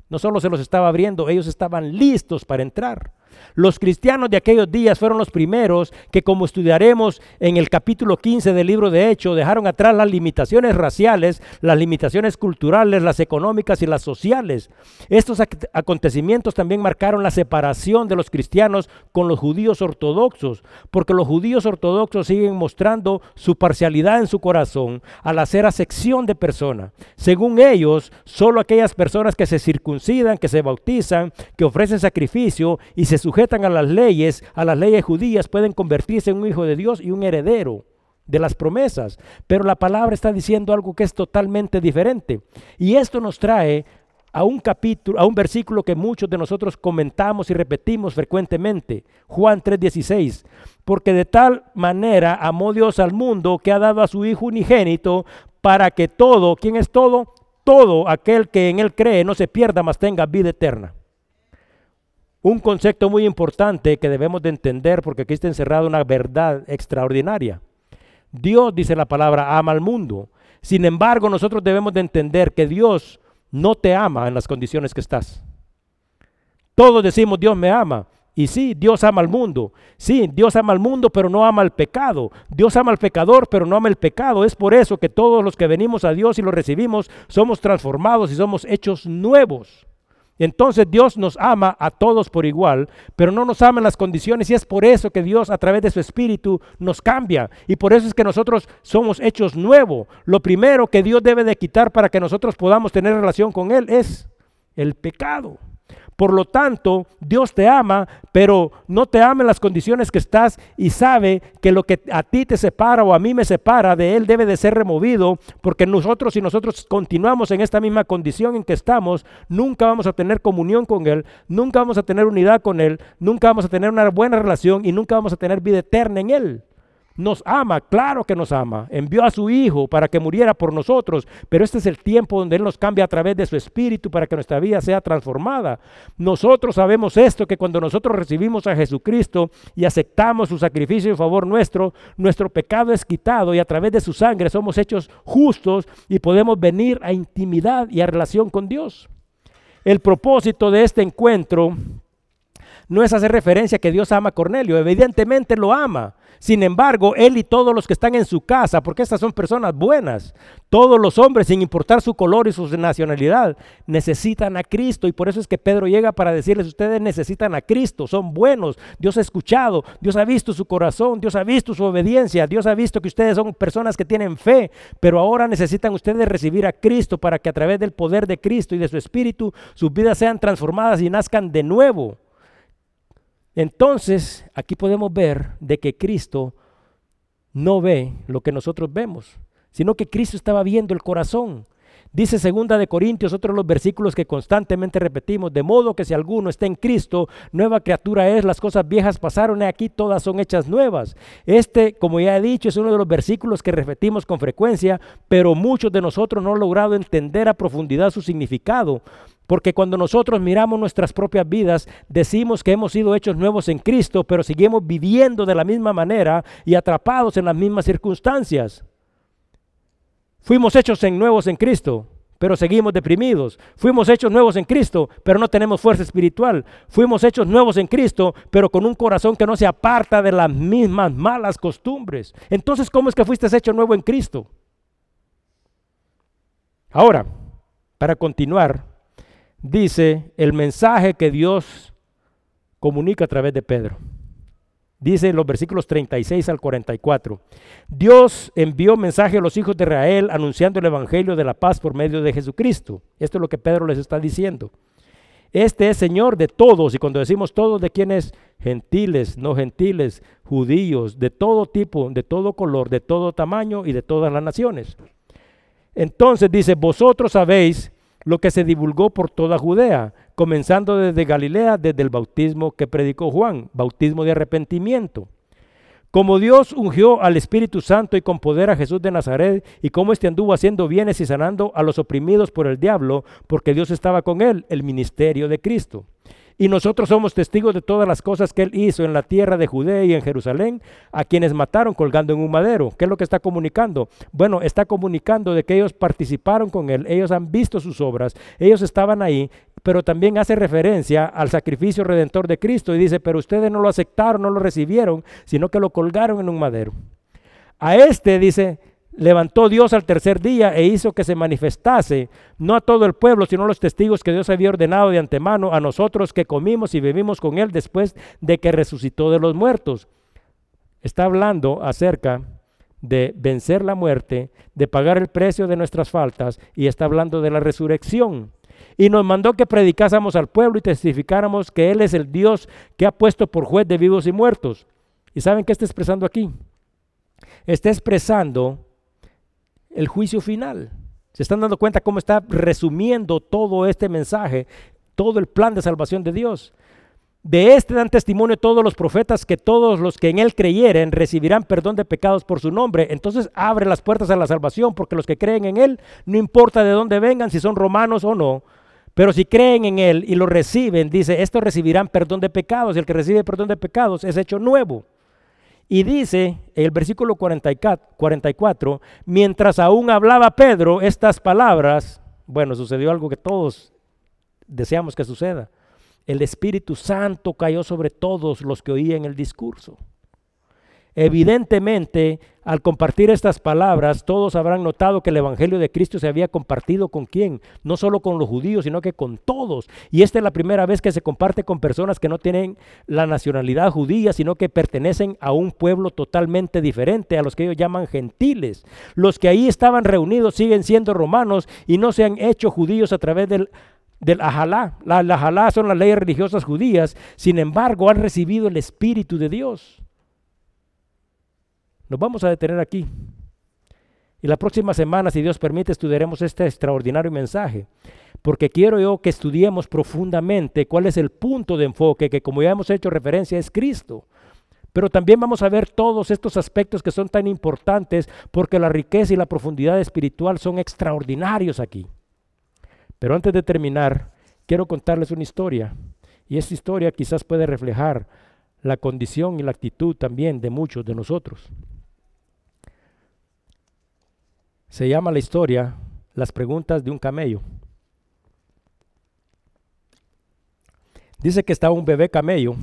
No solo se los estaba abriendo, ellos estaban listos para entrar. Los cristianos de aquellos días fueron los primeros que, como estudiaremos en el capítulo 15 del libro de Hechos, dejaron atrás las limitaciones raciales, las limitaciones culturales, las económicas y las sociales. Estos acontecimientos también marcaron la separación de los cristianos con los judíos ortodoxos, porque los judíos ortodoxos siguen mostrando su parcialidad en su corazón al hacer acepción de persona. Según ellos, solo aquellas personas que se circuncidan, que se bautizan, que ofrecen sacrificio y se sujetan a las leyes, a las leyes judías, pueden convertirse en un hijo de Dios y un heredero de las promesas. Pero la palabra está diciendo algo que es totalmente diferente. Y esto nos trae a un capítulo, a un versículo que muchos de nosotros comentamos y repetimos frecuentemente, Juan 3:16, porque de tal manera amó Dios al mundo que ha dado a su Hijo unigénito para que todo, ¿quién es todo? Todo aquel que en él cree no se pierda, mas tenga vida eterna. Un concepto muy importante que debemos de entender porque aquí está encerrada una verdad extraordinaria. Dios, dice la palabra, ama al mundo. Sin embargo, nosotros debemos de entender que Dios no te ama en las condiciones que estás. Todos decimos, Dios me ama, Y sí, Dios ama al mundo. Sí, Dios ama al mundo, pero no ama al pecado. Dios ama al pecador, pero no ama el pecado. Es por eso que todos los que venimos a Dios y lo recibimos somos transformados y somos hechos nuevos. Entonces Dios nos ama a todos por igual, pero no nos ama en las condiciones y es por eso que Dios a través de su Espíritu nos cambia. Y por eso es que nosotros somos hechos nuevos. Lo primero que Dios debe de quitar para que nosotros podamos tener relación con Él es el pecado. Por lo tanto, Dios te ama, pero no te ama en las condiciones que estás y sabe que lo que a ti te separa o a mí me separa de Él debe de ser removido, porque nosotros si nosotros continuamos en esta misma condición en que estamos, nunca vamos a tener comunión con Él, nunca vamos a tener unidad con Él, nunca vamos a tener una buena relación y nunca vamos a tener vida eterna en Él. Nos ama, claro que nos ama. Envió a su Hijo para que muriera por nosotros, pero este es el tiempo donde Él nos cambia a través de su Espíritu para que nuestra vida sea transformada. Nosotros sabemos esto, que cuando nosotros recibimos a Jesucristo y aceptamos su sacrificio en favor nuestro, nuestro pecado es quitado y a través de su sangre somos hechos justos y podemos venir a intimidad y a relación con Dios. El propósito de este encuentro no es hacer referencia a que Dios ama a Cornelio, evidentemente lo ama. Sin embargo, él y todos los que están en su casa, porque estas son personas buenas, todos los hombres, sin importar su color y su nacionalidad, necesitan a Cristo. Y por eso es que Pedro llega para decirles, ustedes necesitan a Cristo, son buenos, Dios ha escuchado, Dios ha visto su corazón, Dios ha visto su obediencia, Dios ha visto que ustedes son personas que tienen fe, pero ahora necesitan ustedes recibir a Cristo para que a través del poder de Cristo y de su Espíritu sus vidas sean transformadas y nazcan de nuevo. Entonces, aquí podemos ver de que Cristo no ve lo que nosotros vemos, sino que Cristo estaba viendo el corazón. Dice segunda de Corintios, otro de los versículos que constantemente repetimos, de modo que si alguno está en Cristo, nueva criatura es, las cosas viejas pasaron y aquí todas son hechas nuevas. Este, como ya he dicho, es uno de los versículos que repetimos con frecuencia, pero muchos de nosotros no han logrado entender a profundidad su significado. Porque cuando nosotros miramos nuestras propias vidas, decimos que hemos sido hechos nuevos en Cristo, pero seguimos viviendo de la misma manera y atrapados en las mismas circunstancias. Fuimos hechos en nuevos en Cristo, pero seguimos deprimidos. Fuimos hechos nuevos en Cristo, pero no tenemos fuerza espiritual. Fuimos hechos nuevos en Cristo, pero con un corazón que no se aparta de las mismas malas costumbres. Entonces, ¿cómo es que fuiste hecho nuevo en Cristo? Ahora, para continuar, dice el mensaje que Dios comunica a través de Pedro. Dice en los versículos 36 al 44, Dios envió mensaje a los hijos de Israel anunciando el Evangelio de la paz por medio de Jesucristo. Esto es lo que Pedro les está diciendo. Este es Señor de todos, y cuando decimos todos, ¿de quiénes? Gentiles, no gentiles, judíos, de todo tipo, de todo color, de todo tamaño y de todas las naciones. Entonces dice, vosotros sabéis lo que se divulgó por toda Judea, comenzando desde Galilea, desde el bautismo que predicó Juan, bautismo de arrepentimiento. Como Dios ungió al Espíritu Santo y con poder a Jesús de Nazaret, y cómo éste anduvo haciendo bienes y sanando a los oprimidos por el diablo, porque Dios estaba con él, el ministerio de Cristo. Y nosotros somos testigos de todas las cosas que él hizo en la tierra de Judea y en Jerusalén, a quienes mataron colgando en un madero. ¿Qué es lo que está comunicando? Bueno, está comunicando de que ellos participaron con él, ellos han visto sus obras, ellos estaban ahí, pero también hace referencia al sacrificio redentor de Cristo y dice, pero ustedes no lo aceptaron, no lo recibieron, sino que lo colgaron en un madero. A este dice, levantó Dios al tercer día e hizo que se manifestase, no a todo el pueblo, sino a los testigos que Dios había ordenado de antemano, a nosotros que comimos y bebimos con Él después de que resucitó de los muertos. Está hablando acerca de vencer la muerte, de pagar el precio de nuestras faltas y está hablando de la resurrección. Y nos mandó que predicásemos al pueblo y testificáramos que Él es el Dios que ha puesto por juez de vivos y muertos. ¿Y saben qué está expresando aquí? Está expresando el juicio final. ¿Se están dando cuenta cómo está resumiendo todo este mensaje, todo el plan de salvación de Dios? De este dan testimonio todos los profetas que todos los que en él creyeren recibirán perdón de pecados por su nombre. Entonces abre las puertas a la salvación porque los que creen en él, no importa de dónde vengan, si son romanos o no, pero si creen en él y lo reciben, dice, estos recibirán perdón de pecados y el que recibe perdón de pecados es hecho nuevo. Y dice el versículo 44, mientras aún hablaba Pedro estas palabras, bueno, sucedió algo que todos deseamos que suceda. el Espíritu Santo cayó sobre todos los que oían el discurso. Evidentemente, al compartir estas palabras, todos habrán notado que el Evangelio de Cristo se había compartido con quién, no solo con los judíos, sino que con todos. Y esta es la primera vez que se comparte con personas que no tienen la nacionalidad judía, sino que pertenecen a un pueblo totalmente diferente, a los que ellos llaman gentiles. Los que ahí estaban reunidos siguen siendo romanos y no se han hecho judíos a través del ajalá. La, ajalá son las leyes religiosas judías, sin embargo han recibido el Espíritu de Dios. Nos vamos a detener aquí. Y la próxima semana, si Dios permite, estudiaremos este extraordinario mensaje. Porque quiero yo que estudiemos profundamente cuál es el punto de enfoque que, como ya hemos hecho referencia, es Cristo. Pero también vamos a ver todos estos aspectos que son tan importantes porque la riqueza y la profundidad espiritual son extraordinarios aquí. Pero antes de terminar, quiero contarles una historia. Y esta historia quizás puede reflejar la condición y la actitud también de muchos de nosotros. Se llama la historia Las preguntas de un camello. Dice que estaba un bebé camello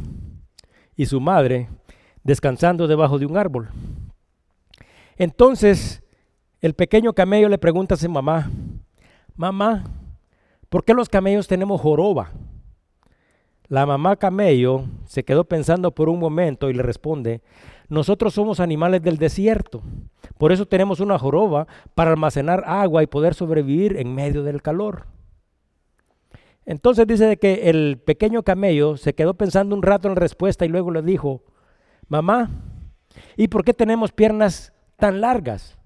y su madre descansando debajo de un árbol. Entonces el pequeño camello le pregunta a su mamá, mamá, ¿por qué los camellos tenemos joroba? La mamá camello se quedó pensando por un momento y le responde, nosotros somos animales del desierto, por eso tenemos una joroba para almacenar agua y poder sobrevivir en medio del calor. Entonces dice que el pequeño camello se quedó pensando un rato en la respuesta y luego le dijo, mamá, ¿y por qué tenemos piernas tan largas?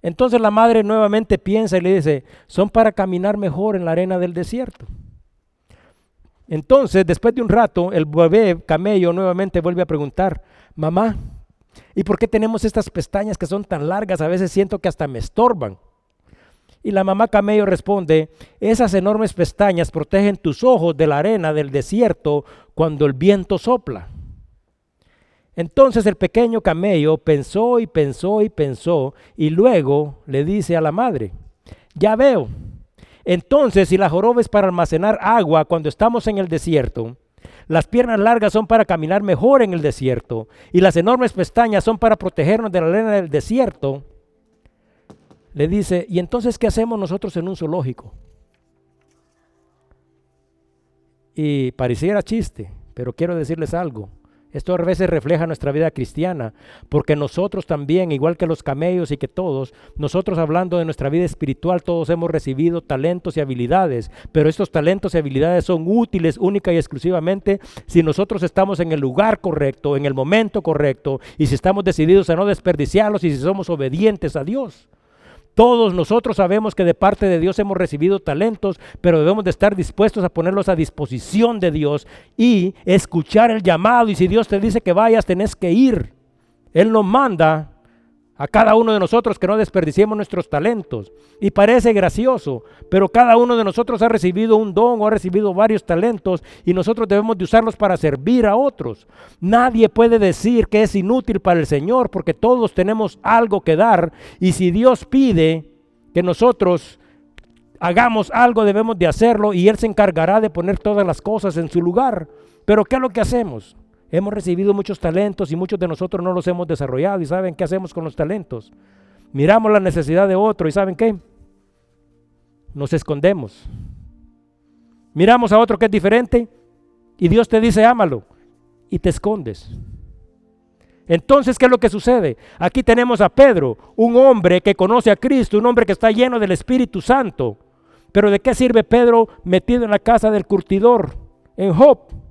Entonces la madre nuevamente piensa y le dice, son para caminar mejor en la arena del desierto. Entonces, después de un rato, el bebé camello nuevamente vuelve a preguntar, mamá, ¿y por qué tenemos estas pestañas que son tan largas? A veces siento que hasta me estorban. Y la mamá camello responde, esas enormes pestañas protegen tus ojos de la arena del desierto cuando el viento sopla. Entonces el pequeño camello pensó y pensó y pensó y luego le dice a la madre, ya veo, entonces, si la joroba es para almacenar agua cuando estamos en el desierto, las piernas largas son para caminar mejor en el desierto y las enormes pestañas son para protegernos de la arena del desierto, le dice, ¿y entonces qué hacemos nosotros en un zoológico? Y pareciera chiste, pero quiero decirles algo. Esto a veces refleja nuestra vida cristiana, porque nosotros también, igual que los camellos y que todos, nosotros hablando de nuestra vida espiritual, todos hemos recibido talentos y habilidades, pero estos talentos y habilidades son útiles única y exclusivamente si nosotros estamos en el lugar correcto, en el momento correcto, y si estamos decididos a no desperdiciarlos y si somos obedientes a Dios. Todos nosotros sabemos que de parte de Dios hemos recibido talentos, pero debemos de estar dispuestos a ponerlos a disposición de Dios y escuchar el llamado. Y si Dios te dice que vayas, tenés que ir. Él nos manda a cada uno de nosotros que no desperdiciemos nuestros talentos. Y parece gracioso, pero cada uno de nosotros ha recibido un don o ha recibido varios talentos y nosotros debemos de usarlos para servir a otros. Nadie puede decir que es inútil para el Señor porque todos tenemos algo que dar y si Dios pide que nosotros hagamos algo debemos de hacerlo y Él se encargará de poner todas las cosas en su lugar. Pero ¿qué es lo que hacemos? Hemos recibido muchos talentos y muchos de nosotros no los hemos desarrollado. ¿Y saben qué hacemos con los talentos? Miramos la necesidad de otro y ¿saben qué? Nos escondemos. Miramos a otro que es diferente y Dios te dice, ámalo. Y te escondes. Entonces, ¿qué es lo que sucede? Aquí tenemos a Pedro, un hombre que conoce a Cristo, un hombre que está lleno del Espíritu Santo. Pero ¿de qué sirve Pedro metido en la casa del curtidor en Job?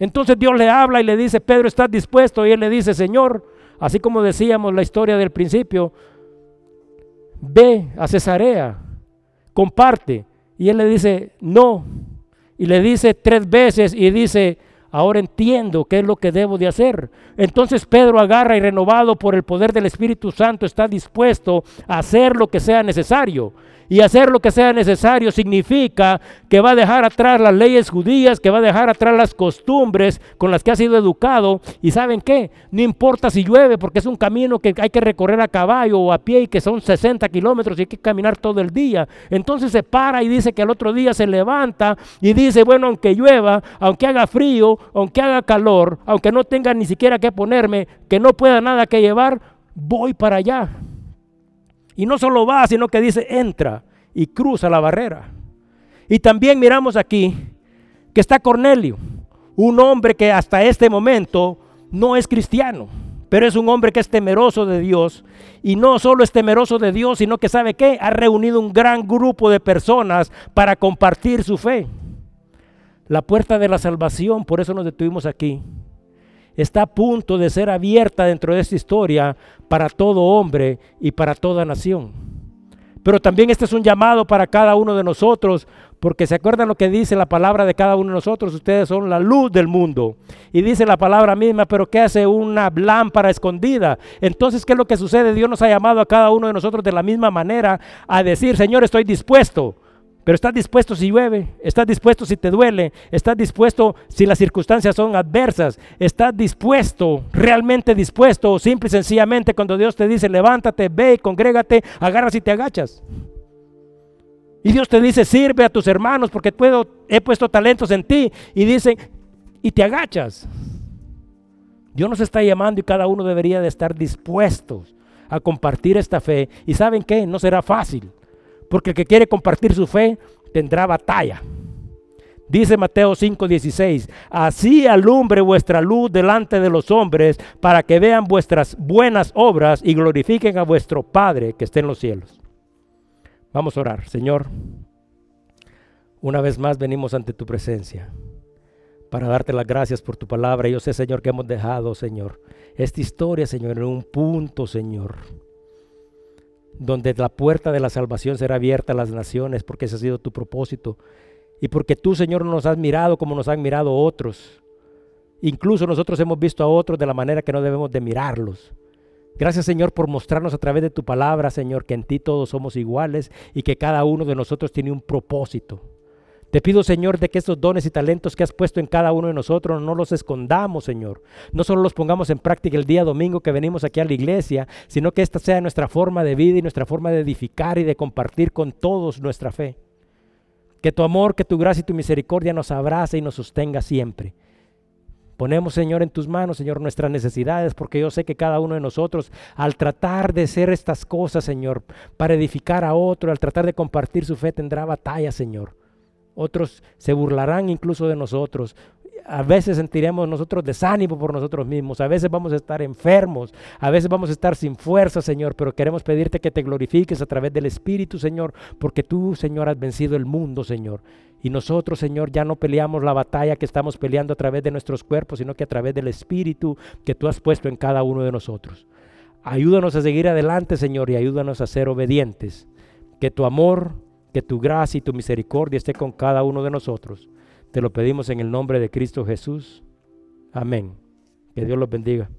Entonces Dios le habla y le dice, Pedro, ¿estás dispuesto? Y él le dice, Señor, así como decíamos la historia del principio, ve a Cesarea, comparte. Y él le dice, no. Y le dice tres veces y dice, ahora entiendo qué es lo que debo de hacer. Entonces Pedro agarra y renovado por el poder del Espíritu Santo está dispuesto a hacer lo que sea necesario. Y hacer lo que sea necesario significa que va a dejar atrás las leyes judías, que va a dejar atrás las costumbres con las que ha sido educado. Y saben qué, no importa si llueve, porque es un camino que hay que recorrer a caballo o a pie y que son 60 kilómetros y hay que caminar todo el día. Entonces se para y dice que al otro día se levanta y dice, bueno, aunque llueva, aunque haga frío, aunque haga calor, aunque no tenga ni siquiera que ponerme, que no pueda nada que llevar, voy para allá. Y no solo va, sino que dice, entra y cruza la barrera. Y también miramos aquí que está Cornelio, un hombre que hasta este momento no es cristiano, pero es un hombre que es temeroso de Dios. Y no solo es temeroso de Dios, sino que sabe que ha reunido un gran grupo de personas para compartir su fe. La puerta de la salvación, por eso nos detuvimos aquí, está a punto de ser abierta dentro de esta historia para todo hombre y para toda nación. Pero también este es un llamado para cada uno de nosotros, porque se acuerdan lo que dice la palabra de cada uno de nosotros, ustedes son la luz del mundo. Y dice la palabra misma, pero ¿qué hace una lámpara escondida? Entonces, ¿qué es lo que sucede? Dios nos ha llamado a cada uno de nosotros de la misma manera a decir, Señor, estoy dispuesto pero estás dispuesto si llueve, estás dispuesto si te duele, estás dispuesto si las circunstancias son adversas, estás dispuesto, realmente dispuesto, simple y sencillamente cuando Dios te dice, levántate, ve, congrégate, agarras y te agachas. Y Dios te dice, sirve a tus hermanos porque puedo, he puesto talentos en ti. Y dice, y te agachas. Dios nos está llamando y cada uno debería de estar dispuestos a compartir esta fe. Y saben qué, no será fácil. Porque el que quiere compartir su fe tendrá batalla. Dice Mateo 5:16, así alumbre vuestra luz delante de los hombres para que vean vuestras buenas obras y glorifiquen a vuestro Padre que esté en los cielos. Vamos a orar, Señor. Una vez más venimos ante tu presencia para darte las gracias por tu palabra. Yo sé, Señor, que hemos dejado, Señor, esta historia, Señor, en un punto, Señor donde la puerta de la salvación será abierta a las naciones, porque ese ha sido tu propósito. Y porque tú, Señor, nos has mirado como nos han mirado otros. Incluso nosotros hemos visto a otros de la manera que no debemos de mirarlos. Gracias, Señor, por mostrarnos a través de tu palabra, Señor, que en ti todos somos iguales y que cada uno de nosotros tiene un propósito. Te pido, Señor, de que estos dones y talentos que has puesto en cada uno de nosotros no los escondamos, Señor. No solo los pongamos en práctica el día domingo que venimos aquí a la iglesia, sino que esta sea nuestra forma de vida y nuestra forma de edificar y de compartir con todos nuestra fe. Que tu amor, que tu gracia y tu misericordia nos abrace y nos sostenga siempre. Ponemos, Señor, en tus manos, Señor, nuestras necesidades, porque yo sé que cada uno de nosotros, al tratar de hacer estas cosas, Señor, para edificar a otro, al tratar de compartir su fe, tendrá batalla, Señor. Otros se burlarán incluso de nosotros. A veces sentiremos nosotros desánimo por nosotros mismos. A veces vamos a estar enfermos. A veces vamos a estar sin fuerza, Señor. Pero queremos pedirte que te glorifiques a través del Espíritu, Señor. Porque tú, Señor, has vencido el mundo, Señor. Y nosotros, Señor, ya no peleamos la batalla que estamos peleando a través de nuestros cuerpos, sino que a través del Espíritu que tú has puesto en cada uno de nosotros. Ayúdanos a seguir adelante, Señor, y ayúdanos a ser obedientes. Que tu amor que tu gracia y tu misericordia esté con cada uno de nosotros. Te lo pedimos en el nombre de Cristo Jesús. Amén. Que Dios los bendiga.